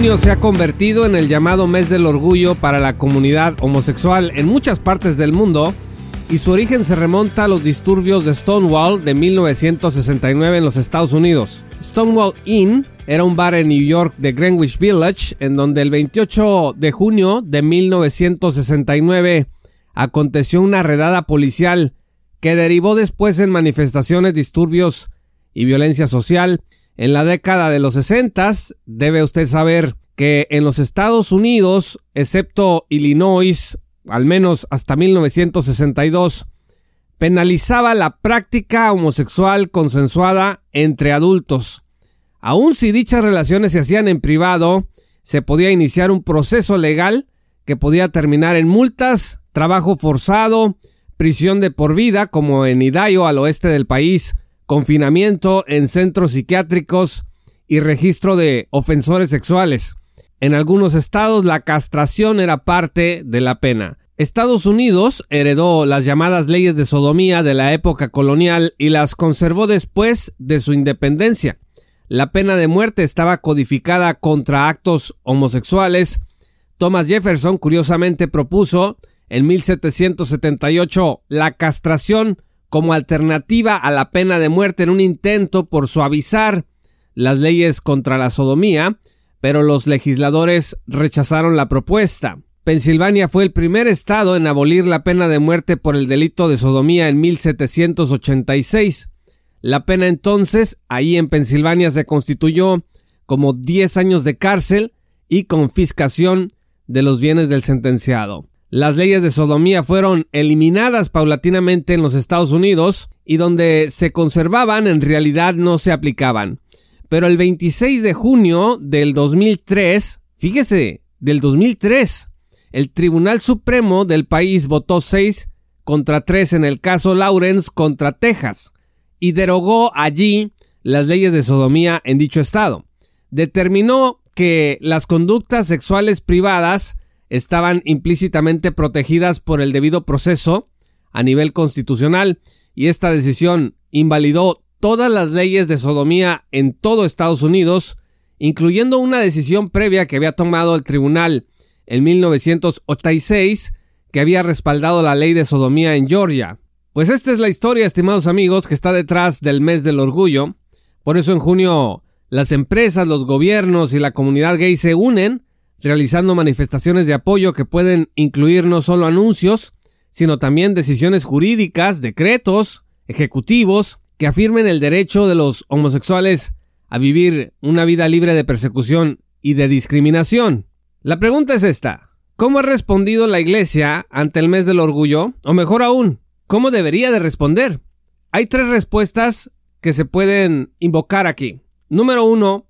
Junio se ha convertido en el llamado mes del orgullo para la comunidad homosexual en muchas partes del mundo y su origen se remonta a los disturbios de Stonewall de 1969 en los Estados Unidos. Stonewall Inn era un bar en New York de Greenwich Village en donde el 28 de junio de 1969 aconteció una redada policial que derivó después en manifestaciones, disturbios y violencia social en la década de los 60 debe usted saber que en los Estados Unidos, excepto Illinois, al menos hasta 1962, penalizaba la práctica homosexual consensuada entre adultos. Aun si dichas relaciones se hacían en privado, se podía iniciar un proceso legal que podía terminar en multas, trabajo forzado, prisión de por vida, como en Idaho al oeste del país, confinamiento en centros psiquiátricos y registro de ofensores sexuales. En algunos estados la castración era parte de la pena. Estados Unidos heredó las llamadas leyes de sodomía de la época colonial y las conservó después de su independencia. La pena de muerte estaba codificada contra actos homosexuales. Thomas Jefferson curiosamente propuso en 1778 la castración como alternativa a la pena de muerte en un intento por suavizar las leyes contra la sodomía, pero los legisladores rechazaron la propuesta. Pensilvania fue el primer estado en abolir la pena de muerte por el delito de sodomía en 1786. La pena entonces, ahí en Pensilvania, se constituyó como 10 años de cárcel y confiscación de los bienes del sentenciado. Las leyes de sodomía fueron eliminadas paulatinamente en los Estados Unidos y donde se conservaban en realidad no se aplicaban. Pero el 26 de junio del 2003, fíjese, del 2003, el Tribunal Supremo del país votó 6 contra 3 en el caso Lawrence contra Texas y derogó allí las leyes de sodomía en dicho estado. Determinó que las conductas sexuales privadas estaban implícitamente protegidas por el debido proceso a nivel constitucional y esta decisión invalidó todas las leyes de sodomía en todo Estados Unidos, incluyendo una decisión previa que había tomado el tribunal en 1986 que había respaldado la ley de sodomía en Georgia. Pues esta es la historia, estimados amigos, que está detrás del mes del orgullo. Por eso en junio las empresas, los gobiernos y la comunidad gay se unen realizando manifestaciones de apoyo que pueden incluir no solo anuncios, sino también decisiones jurídicas, decretos, ejecutivos, que afirmen el derecho de los homosexuales a vivir una vida libre de persecución y de discriminación. La pregunta es esta. ¿Cómo ha respondido la Iglesia ante el mes del orgullo? O mejor aún, ¿cómo debería de responder? Hay tres respuestas que se pueden invocar aquí. Número uno,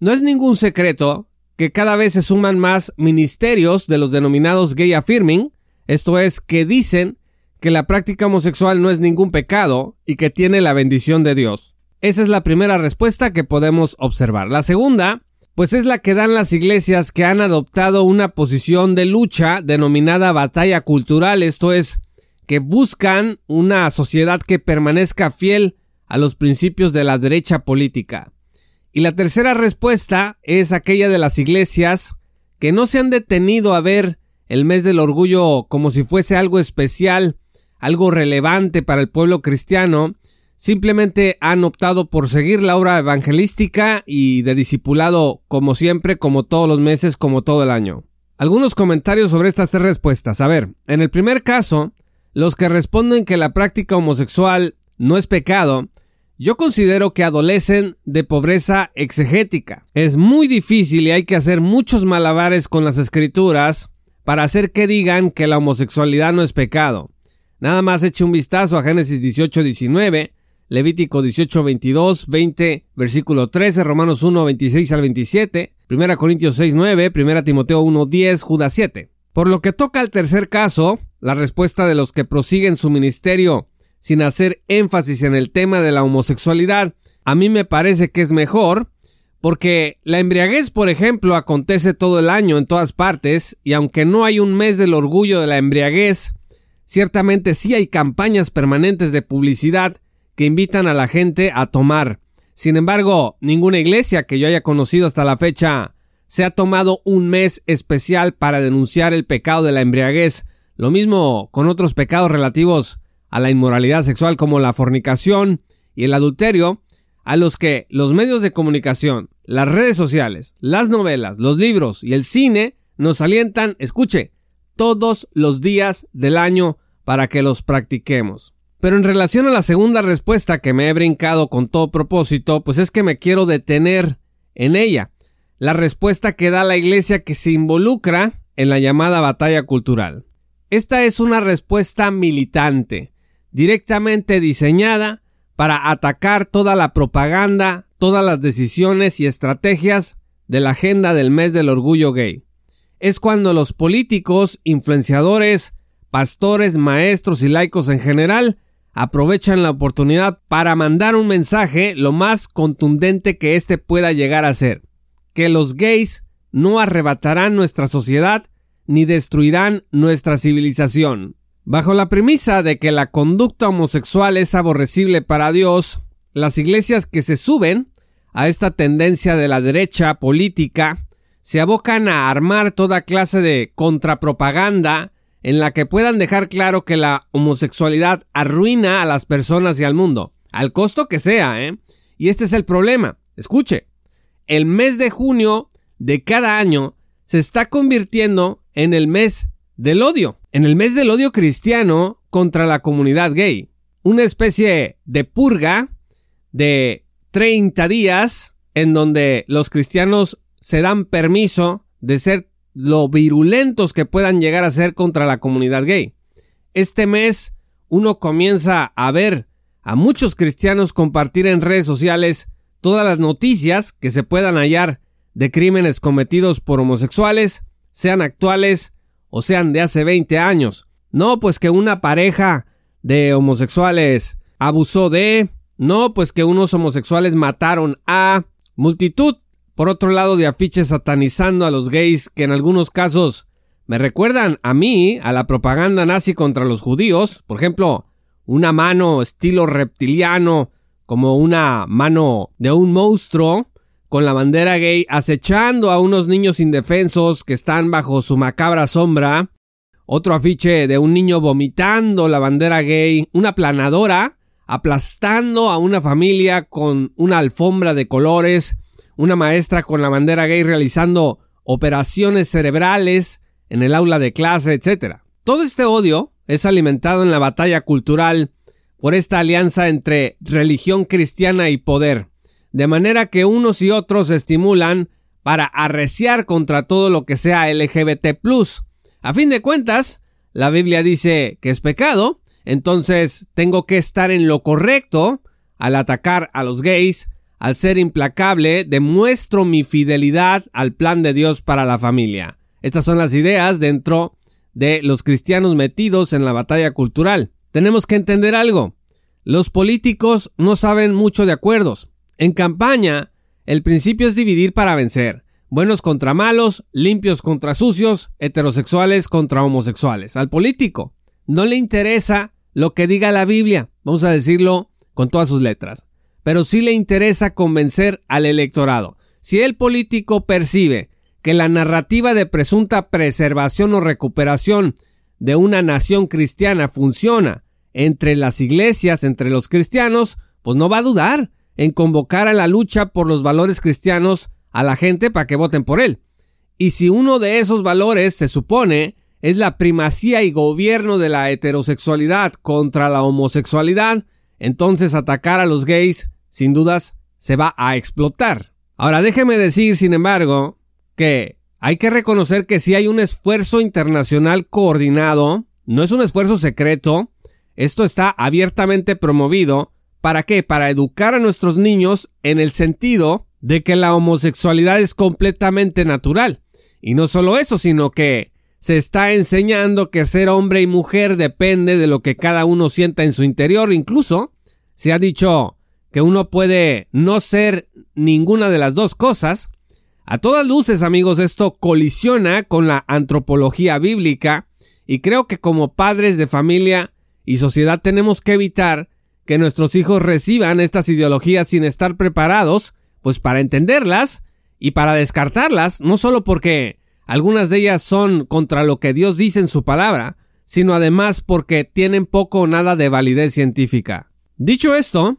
no es ningún secreto que cada vez se suman más ministerios de los denominados gay affirming, esto es, que dicen que la práctica homosexual no es ningún pecado y que tiene la bendición de Dios. Esa es la primera respuesta que podemos observar. La segunda, pues es la que dan las iglesias que han adoptado una posición de lucha denominada batalla cultural, esto es, que buscan una sociedad que permanezca fiel a los principios de la derecha política. Y la tercera respuesta es aquella de las iglesias que no se han detenido a ver el mes del orgullo como si fuese algo especial, algo relevante para el pueblo cristiano, simplemente han optado por seguir la obra evangelística y de discipulado como siempre, como todos los meses, como todo el año. Algunos comentarios sobre estas tres respuestas. A ver, en el primer caso, los que responden que la práctica homosexual no es pecado, yo considero que adolecen de pobreza exegética. Es muy difícil y hay que hacer muchos malabares con las escrituras para hacer que digan que la homosexualidad no es pecado. Nada más eche un vistazo a Génesis 18-19, Levítico 18, 22, 20, versículo 13, Romanos 1, 26 al 27, 1 Corintios 6, 9, 1 Timoteo 1, 10, Judas 7. Por lo que toca al tercer caso, la respuesta de los que prosiguen su ministerio sin hacer énfasis en el tema de la homosexualidad, a mí me parece que es mejor, porque la embriaguez, por ejemplo, acontece todo el año en todas partes, y aunque no hay un mes del orgullo de la embriaguez, ciertamente sí hay campañas permanentes de publicidad que invitan a la gente a tomar. Sin embargo, ninguna iglesia que yo haya conocido hasta la fecha se ha tomado un mes especial para denunciar el pecado de la embriaguez. Lo mismo con otros pecados relativos a la inmoralidad sexual como la fornicación y el adulterio, a los que los medios de comunicación, las redes sociales, las novelas, los libros y el cine nos alientan, escuche, todos los días del año para que los practiquemos. Pero en relación a la segunda respuesta que me he brincado con todo propósito, pues es que me quiero detener en ella. La respuesta que da la iglesia que se involucra en la llamada batalla cultural. Esta es una respuesta militante, directamente diseñada para atacar toda la propaganda, todas las decisiones y estrategias de la agenda del mes del orgullo gay. Es cuando los políticos, influenciadores, pastores, maestros y laicos en general aprovechan la oportunidad para mandar un mensaje lo más contundente que éste pueda llegar a ser, que los gays no arrebatarán nuestra sociedad ni destruirán nuestra civilización. Bajo la premisa de que la conducta homosexual es aborrecible para Dios, las iglesias que se suben a esta tendencia de la derecha política se abocan a armar toda clase de contrapropaganda en la que puedan dejar claro que la homosexualidad arruina a las personas y al mundo, al costo que sea, ¿eh? Y este es el problema. Escuche, el mes de junio de cada año se está convirtiendo en el mes del odio, en el mes del odio cristiano contra la comunidad gay. Una especie de purga de 30 días en donde los cristianos se dan permiso de ser lo virulentos que puedan llegar a ser contra la comunidad gay. Este mes uno comienza a ver a muchos cristianos compartir en redes sociales todas las noticias que se puedan hallar de crímenes cometidos por homosexuales, sean actuales o sean de hace 20 años. No, pues que una pareja de homosexuales abusó de, no, pues que unos homosexuales mataron a multitud por otro lado, de afiches satanizando a los gays que en algunos casos me recuerdan a mí, a la propaganda nazi contra los judíos. Por ejemplo, una mano estilo reptiliano, como una mano de un monstruo, con la bandera gay acechando a unos niños indefensos que están bajo su macabra sombra. Otro afiche de un niño vomitando la bandera gay, una planadora aplastando a una familia con una alfombra de colores una maestra con la bandera gay realizando operaciones cerebrales en el aula de clase, etc. Todo este odio es alimentado en la batalla cultural por esta alianza entre religión cristiana y poder, de manera que unos y otros estimulan para arreciar contra todo lo que sea LGBT. A fin de cuentas, la Biblia dice que es pecado, entonces tengo que estar en lo correcto al atacar a los gays, al ser implacable, demuestro mi fidelidad al plan de Dios para la familia. Estas son las ideas dentro de los cristianos metidos en la batalla cultural. Tenemos que entender algo. Los políticos no saben mucho de acuerdos. En campaña, el principio es dividir para vencer. Buenos contra malos, limpios contra sucios, heterosexuales contra homosexuales. Al político no le interesa lo que diga la Biblia, vamos a decirlo con todas sus letras pero sí le interesa convencer al electorado. Si el político percibe que la narrativa de presunta preservación o recuperación de una nación cristiana funciona entre las iglesias, entre los cristianos, pues no va a dudar en convocar a la lucha por los valores cristianos a la gente para que voten por él. Y si uno de esos valores se supone es la primacía y gobierno de la heterosexualidad contra la homosexualidad, entonces atacar a los gays sin dudas se va a explotar. Ahora déjeme decir, sin embargo, que hay que reconocer que si hay un esfuerzo internacional coordinado, no es un esfuerzo secreto, esto está abiertamente promovido ¿para qué? Para educar a nuestros niños en el sentido de que la homosexualidad es completamente natural. Y no solo eso, sino que se está enseñando que ser hombre y mujer depende de lo que cada uno sienta en su interior. Incluso se ha dicho que uno puede no ser ninguna de las dos cosas. A todas luces, amigos, esto colisiona con la antropología bíblica y creo que como padres de familia y sociedad tenemos que evitar que nuestros hijos reciban estas ideologías sin estar preparados, pues para entenderlas y para descartarlas, no solo porque algunas de ellas son contra lo que Dios dice en su palabra, sino además porque tienen poco o nada de validez científica. Dicho esto,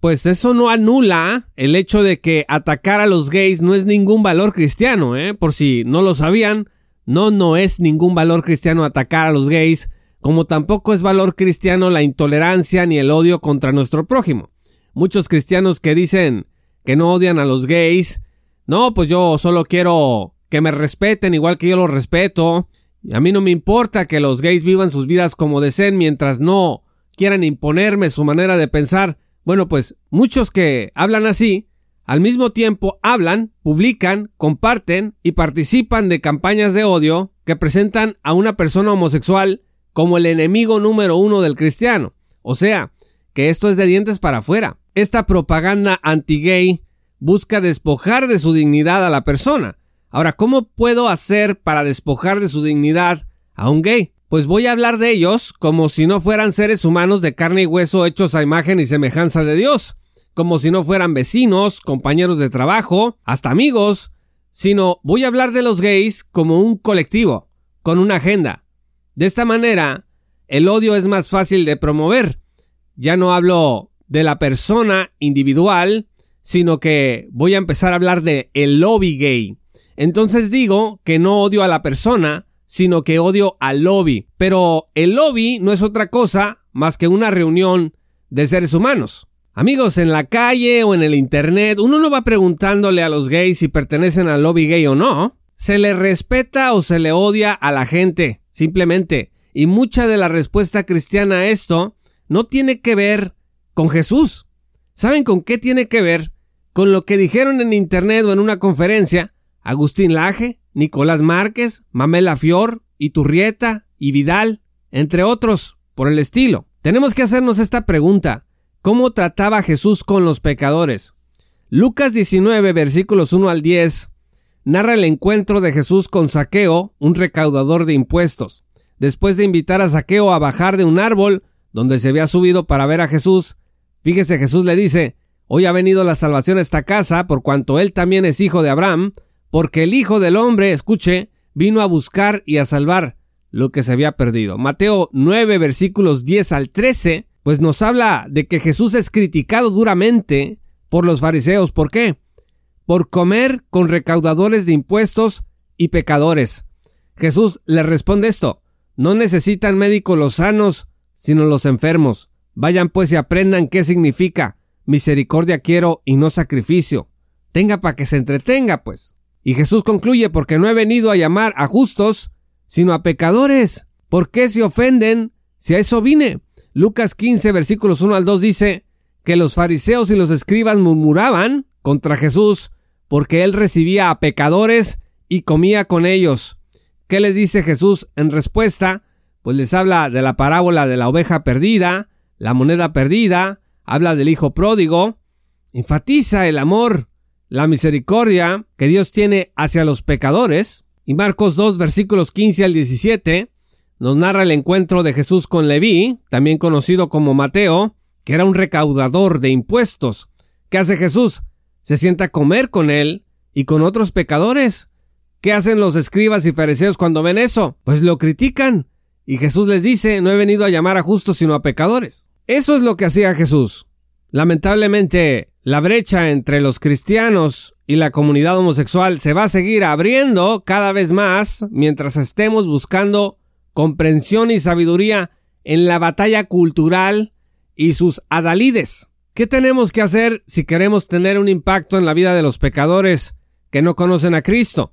pues eso no anula el hecho de que atacar a los gays no es ningún valor cristiano, ¿eh? Por si no lo sabían, no, no es ningún valor cristiano atacar a los gays, como tampoco es valor cristiano la intolerancia ni el odio contra nuestro prójimo. Muchos cristianos que dicen que no odian a los gays, no, pues yo solo quiero que me respeten igual que yo los respeto. A mí no me importa que los gays vivan sus vidas como deseen mientras no quieran imponerme su manera de pensar. Bueno, pues muchos que hablan así, al mismo tiempo hablan, publican, comparten y participan de campañas de odio que presentan a una persona homosexual como el enemigo número uno del cristiano. O sea, que esto es de dientes para afuera. Esta propaganda anti-gay busca despojar de su dignidad a la persona, Ahora, ¿cómo puedo hacer para despojar de su dignidad a un gay? Pues voy a hablar de ellos como si no fueran seres humanos de carne y hueso hechos a imagen y semejanza de Dios, como si no fueran vecinos, compañeros de trabajo, hasta amigos, sino voy a hablar de los gays como un colectivo, con una agenda. De esta manera, el odio es más fácil de promover. Ya no hablo de la persona individual, sino que voy a empezar a hablar de el lobby gay. Entonces digo que no odio a la persona, sino que odio al lobby. Pero el lobby no es otra cosa más que una reunión de seres humanos. Amigos, en la calle o en el internet, uno no va preguntándole a los gays si pertenecen al lobby gay o no. Se le respeta o se le odia a la gente, simplemente. Y mucha de la respuesta cristiana a esto no tiene que ver con Jesús. ¿Saben con qué tiene que ver? Con lo que dijeron en internet o en una conferencia Agustín Laje, Nicolás Márquez, Mamela Fior, Iturrieta y Vidal, entre otros, por el estilo. Tenemos que hacernos esta pregunta. ¿Cómo trataba Jesús con los pecadores? Lucas 19, versículos 1 al 10, narra el encuentro de Jesús con Saqueo, un recaudador de impuestos. Después de invitar a Saqueo a bajar de un árbol donde se había subido para ver a Jesús, fíjese Jesús le dice, Hoy ha venido la salvación a esta casa, por cuanto él también es hijo de Abraham, porque el Hijo del Hombre, escuche, vino a buscar y a salvar lo que se había perdido. Mateo 9 versículos 10 al 13, pues nos habla de que Jesús es criticado duramente por los fariseos. ¿Por qué? Por comer con recaudadores de impuestos y pecadores. Jesús le responde esto, no necesitan médicos los sanos, sino los enfermos. Vayan pues y aprendan qué significa misericordia quiero y no sacrificio. Tenga para que se entretenga, pues. Y Jesús concluye, porque no he venido a llamar a justos, sino a pecadores. ¿Por qué se ofenden si a eso vine? Lucas 15, versículos 1 al 2 dice que los fariseos y los escribas murmuraban contra Jesús porque él recibía a pecadores y comía con ellos. ¿Qué les dice Jesús en respuesta? Pues les habla de la parábola de la oveja perdida, la moneda perdida, habla del hijo pródigo, enfatiza el amor la misericordia que Dios tiene hacia los pecadores. Y Marcos 2 versículos 15 al 17 nos narra el encuentro de Jesús con Leví, también conocido como Mateo, que era un recaudador de impuestos. ¿Qué hace Jesús? Se sienta a comer con él y con otros pecadores. ¿Qué hacen los escribas y fariseos cuando ven eso? Pues lo critican. Y Jesús les dice, no he venido a llamar a justos sino a pecadores. Eso es lo que hacía Jesús. Lamentablemente, la brecha entre los cristianos y la comunidad homosexual se va a seguir abriendo cada vez más mientras estemos buscando comprensión y sabiduría en la batalla cultural y sus adalides. ¿Qué tenemos que hacer si queremos tener un impacto en la vida de los pecadores que no conocen a Cristo?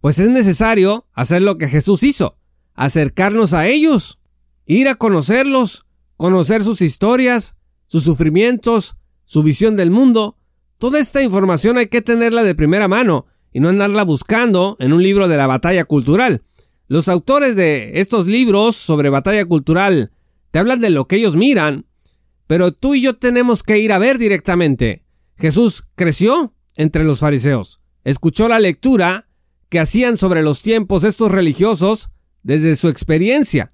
Pues es necesario hacer lo que Jesús hizo, acercarnos a ellos, ir a conocerlos, conocer sus historias, sus sufrimientos, su visión del mundo. Toda esta información hay que tenerla de primera mano y no andarla buscando en un libro de la batalla cultural. Los autores de estos libros sobre batalla cultural te hablan de lo que ellos miran, pero tú y yo tenemos que ir a ver directamente. Jesús creció entre los fariseos, escuchó la lectura que hacían sobre los tiempos estos religiosos desde su experiencia,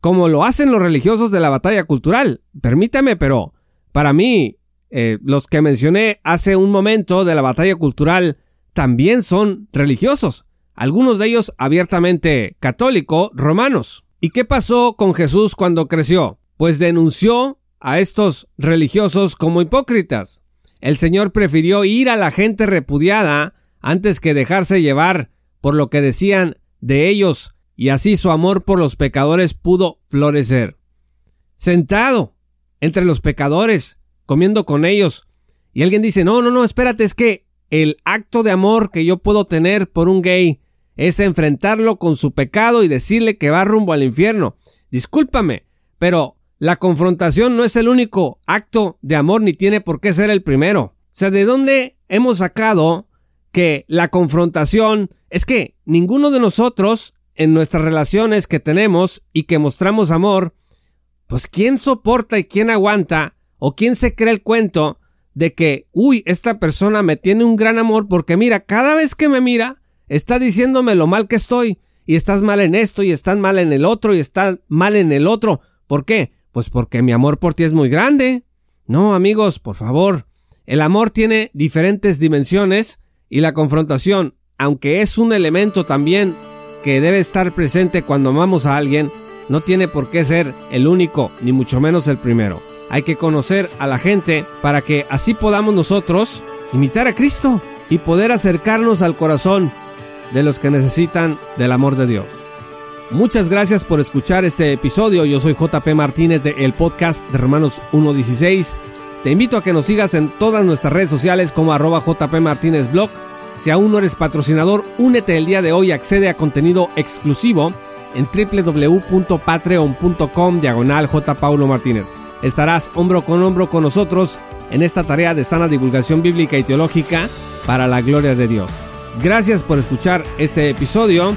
como lo hacen los religiosos de la batalla cultural. Permítame, pero para mí, eh, los que mencioné hace un momento de la batalla cultural también son religiosos, algunos de ellos abiertamente católico romanos. ¿Y qué pasó con Jesús cuando creció? Pues denunció a estos religiosos como hipócritas. El Señor prefirió ir a la gente repudiada antes que dejarse llevar por lo que decían de ellos, y así su amor por los pecadores pudo florecer. Sentado entre los pecadores, comiendo con ellos, y alguien dice, no, no, no, espérate, es que el acto de amor que yo puedo tener por un gay es enfrentarlo con su pecado y decirle que va rumbo al infierno. Discúlpame, pero la confrontación no es el único acto de amor ni tiene por qué ser el primero. O sea, ¿de dónde hemos sacado que la confrontación es que ninguno de nosotros en nuestras relaciones que tenemos y que mostramos amor, pues quién soporta y quién aguanta o quién se cree el cuento de que, uy, esta persona me tiene un gran amor porque mira, cada vez que me mira, está diciéndome lo mal que estoy y estás mal en esto y estás mal en el otro y estás mal en el otro. ¿Por qué? Pues porque mi amor por ti es muy grande. No, amigos, por favor. El amor tiene diferentes dimensiones y la confrontación, aunque es un elemento también que debe estar presente cuando amamos a alguien, no tiene por qué ser el único, ni mucho menos el primero. Hay que conocer a la gente para que así podamos nosotros imitar a Cristo y poder acercarnos al corazón de los que necesitan del amor de Dios. Muchas gracias por escuchar este episodio. Yo soy JP Martínez de el podcast de Romanos 1.16. Te invito a que nos sigas en todas nuestras redes sociales como arroba JP Martínez Blog. Si aún no eres patrocinador, únete el día de hoy y accede a contenido exclusivo en www.patreon.com diagonal J. Martínez estarás hombro con hombro con nosotros en esta tarea de sana divulgación bíblica y teológica para la gloria de Dios. Gracias por escuchar este episodio.